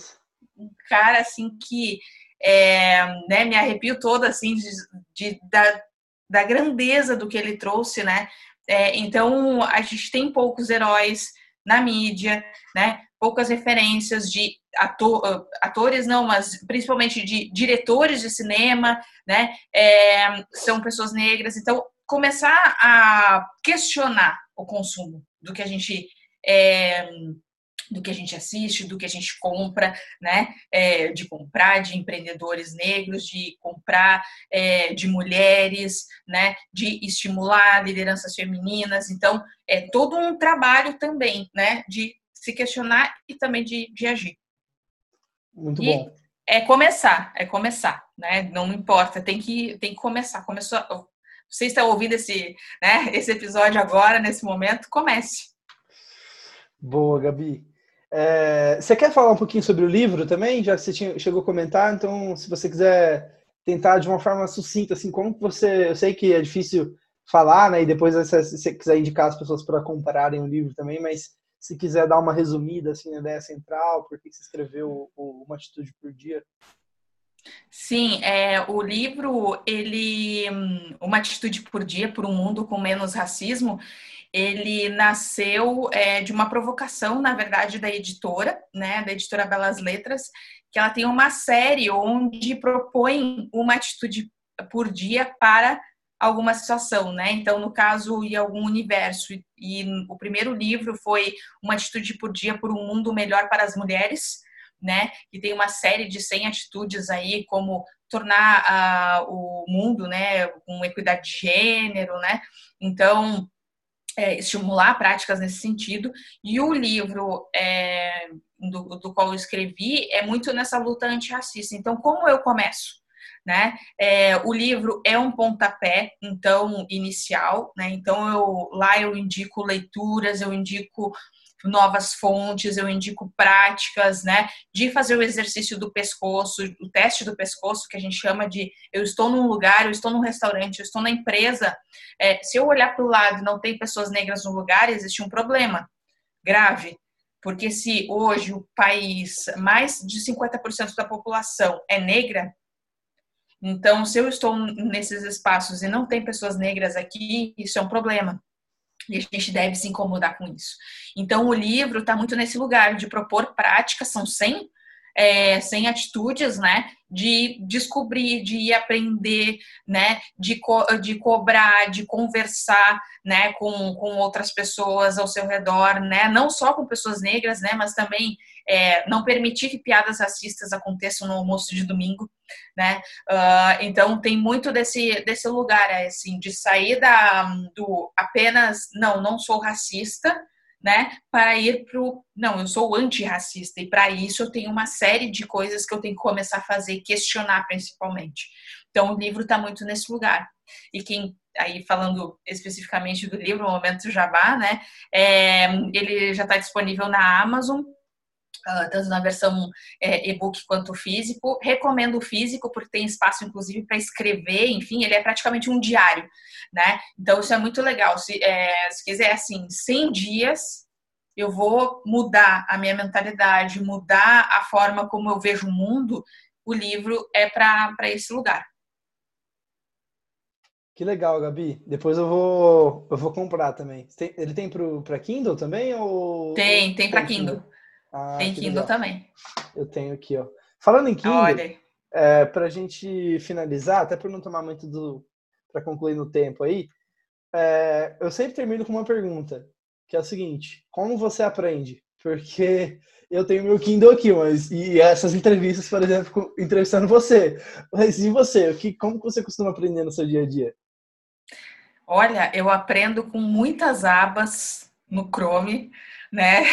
um cara assim que é, né, me arrepio toda assim de, de, da, da grandeza do que ele trouxe, né? É, então a gente tem poucos heróis na mídia, né? Poucas referências de ator, atores, não, mas principalmente de diretores de cinema, né? É, são pessoas negras. Então começar a questionar o consumo do que a gente é, do que a gente assiste, do que a gente compra, né? É, de comprar de empreendedores negros, de comprar é, de mulheres, né? De estimular lideranças femininas. Então, é todo um trabalho também, né? De se questionar e também de, de agir. Muito e bom. É começar, é começar, né? Não importa, tem que, tem que começar. Começou, você está ouvindo esse, né, esse episódio agora, nesse momento, comece. Boa, Gabi. É, você quer falar um pouquinho sobre o livro também, já que você tinha, chegou a comentar? Então, se você quiser tentar de uma forma sucinta, assim, como você. Eu sei que é difícil falar, né? E depois, se você quiser indicar as pessoas para comprarem o livro também, mas se quiser dar uma resumida, assim, na ideia central, por que você escreveu Uma Atitude por Dia. Sim, é, o livro, ele, Uma Atitude por Dia por um Mundo com Menos Racismo, ele nasceu é, de uma provocação, na verdade, da editora, né, da editora Belas Letras, que ela tem uma série onde propõe uma atitude por dia para alguma situação, né? Então, no caso, em algum universo. E o primeiro livro foi Uma Atitude por Dia por um Mundo Melhor para as Mulheres, né? E tem uma série de 100 atitudes aí, como tornar uh, o mundo, né, com equidade de gênero, né? Então, é, estimular práticas nesse sentido. E o livro é, do, do, qual eu escrevi é muito nessa luta antirracista. Então, como eu começo? Né? É, o livro é um pontapé, então, inicial, né? Então, eu, lá eu indico leituras, eu indico novas fontes, eu indico práticas, né, de fazer o exercício do pescoço, o teste do pescoço, que a gente chama de eu estou num lugar, eu estou num restaurante, eu estou na empresa, é, se eu olhar para o lado e não tem pessoas negras no lugar, existe um problema grave, porque se hoje o país, mais de 50% da população é negra, então se eu estou nesses espaços e não tem pessoas negras aqui, isso é um problema. E a gente deve se incomodar com isso. Então, o livro está muito nesse lugar de propor práticas, são 100, é, 100 atitudes, né? De descobrir, de aprender, né? De, co de cobrar, de conversar, né? Com, com outras pessoas ao seu redor, né? Não só com pessoas negras, né? Mas também é, não permitir que piadas racistas aconteçam no almoço de domingo, né? Uh, então tem muito desse, desse lugar, assim, de sair da, do apenas, não, não sou racista, né? Para ir para o, não, eu sou antirracista, e para isso eu tenho uma série de coisas que eu tenho que começar a fazer, questionar principalmente. Então o livro está muito nesse lugar. E quem aí falando especificamente do livro, o Momento Jabá, né? É, ele já está disponível na Amazon, Uh, tanto na versão é, e-book quanto físico. Recomendo o físico, porque tem espaço, inclusive, para escrever, enfim, ele é praticamente um diário, né? Então, isso é muito legal. Se, é, se quiser, assim, 100 dias, eu vou mudar a minha mentalidade, mudar a forma como eu vejo o mundo, o livro é para esse lugar. Que legal, Gabi. Depois eu vou, eu vou comprar também. ele tem para Kindle também? Ou... Tem, tem para Kindle. Ah, Tem Kindle legal. também. Eu tenho aqui, ó. Falando em Kindle, Olha. É, para a gente finalizar, até para não tomar muito do. para concluir no tempo aí, é, eu sempre termino com uma pergunta, que é o seguinte: como você aprende? Porque eu tenho meu Kindle aqui, mas e essas entrevistas, por exemplo, entrevistando você. Mas e você? O que, como você costuma aprender no seu dia a dia? Olha, eu aprendo com muitas abas no Chrome né?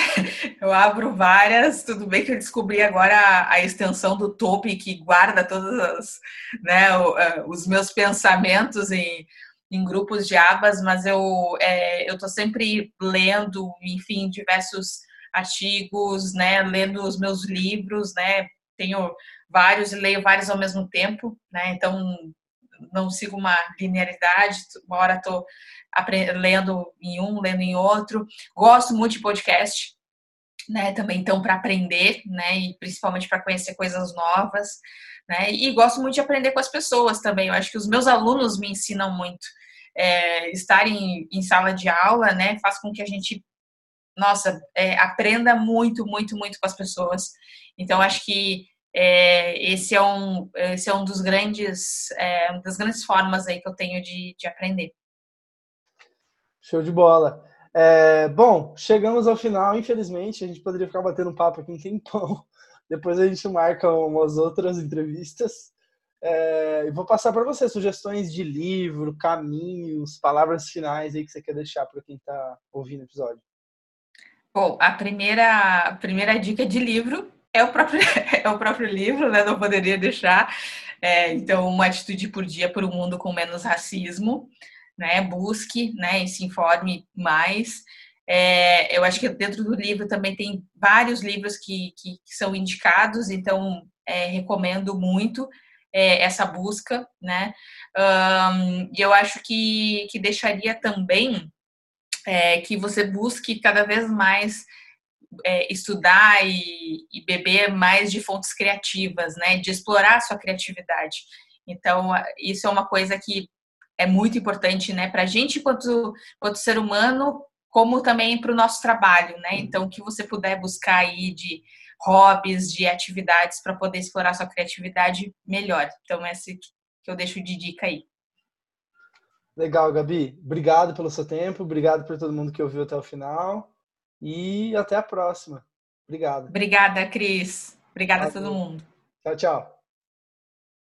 Eu abro várias, tudo bem que eu descobri agora a, a extensão do top que guarda todos as, né, é, os meus pensamentos em, em grupos de abas, mas eu é, eu tô sempre lendo, enfim, diversos artigos, né, lendo os meus livros, né? Tenho vários e leio vários ao mesmo tempo, né? Então não sigo uma linearidade, uma hora estou lendo em um, lendo em outro. Gosto muito de podcast, né? Também então para aprender, né? E principalmente para conhecer coisas novas, né? E gosto muito de aprender com as pessoas também. Eu acho que os meus alunos me ensinam muito. É, estar em, em, sala de aula, né? Faz com que a gente, nossa, é, aprenda muito, muito, muito com as pessoas. Então acho que é, esse é um esse é um dos grandes é, das grandes formas aí que eu tenho de, de aprender. Show de bola. É, bom, chegamos ao final, infelizmente, a gente poderia ficar batendo um papo aqui um tempão. Depois a gente marca umas outras entrevistas. É, e vou passar para você sugestões de livro, caminhos, palavras finais aí que você quer deixar para quem está ouvindo o episódio. Bom, a primeira, a primeira dica de livro é o próprio, é o próprio livro, né? Não poderia deixar. É, então, uma atitude por dia por um mundo com menos racismo né? Busque, né? E se informe mais. É, eu acho que dentro do livro também tem vários livros que, que, que são indicados, então é, recomendo muito é, essa busca, né? Um, e eu acho que, que deixaria também é, que você busque cada vez mais é, estudar e, e, beber mais de fontes criativas, né? De explorar a sua criatividade. Então, isso é uma coisa que é muito importante, né, para a gente quanto, quanto ser humano, como também para o nosso trabalho, né? Então, o que você puder buscar aí de hobbies, de atividades para poder explorar sua criatividade melhor. Então, esse que eu deixo de dica aí. Legal, Gabi. Obrigado pelo seu tempo, obrigado por todo mundo que ouviu até o final e até a próxima. Obrigado. Obrigada, Cris. Obrigada a todo mundo. Tchau, tchau.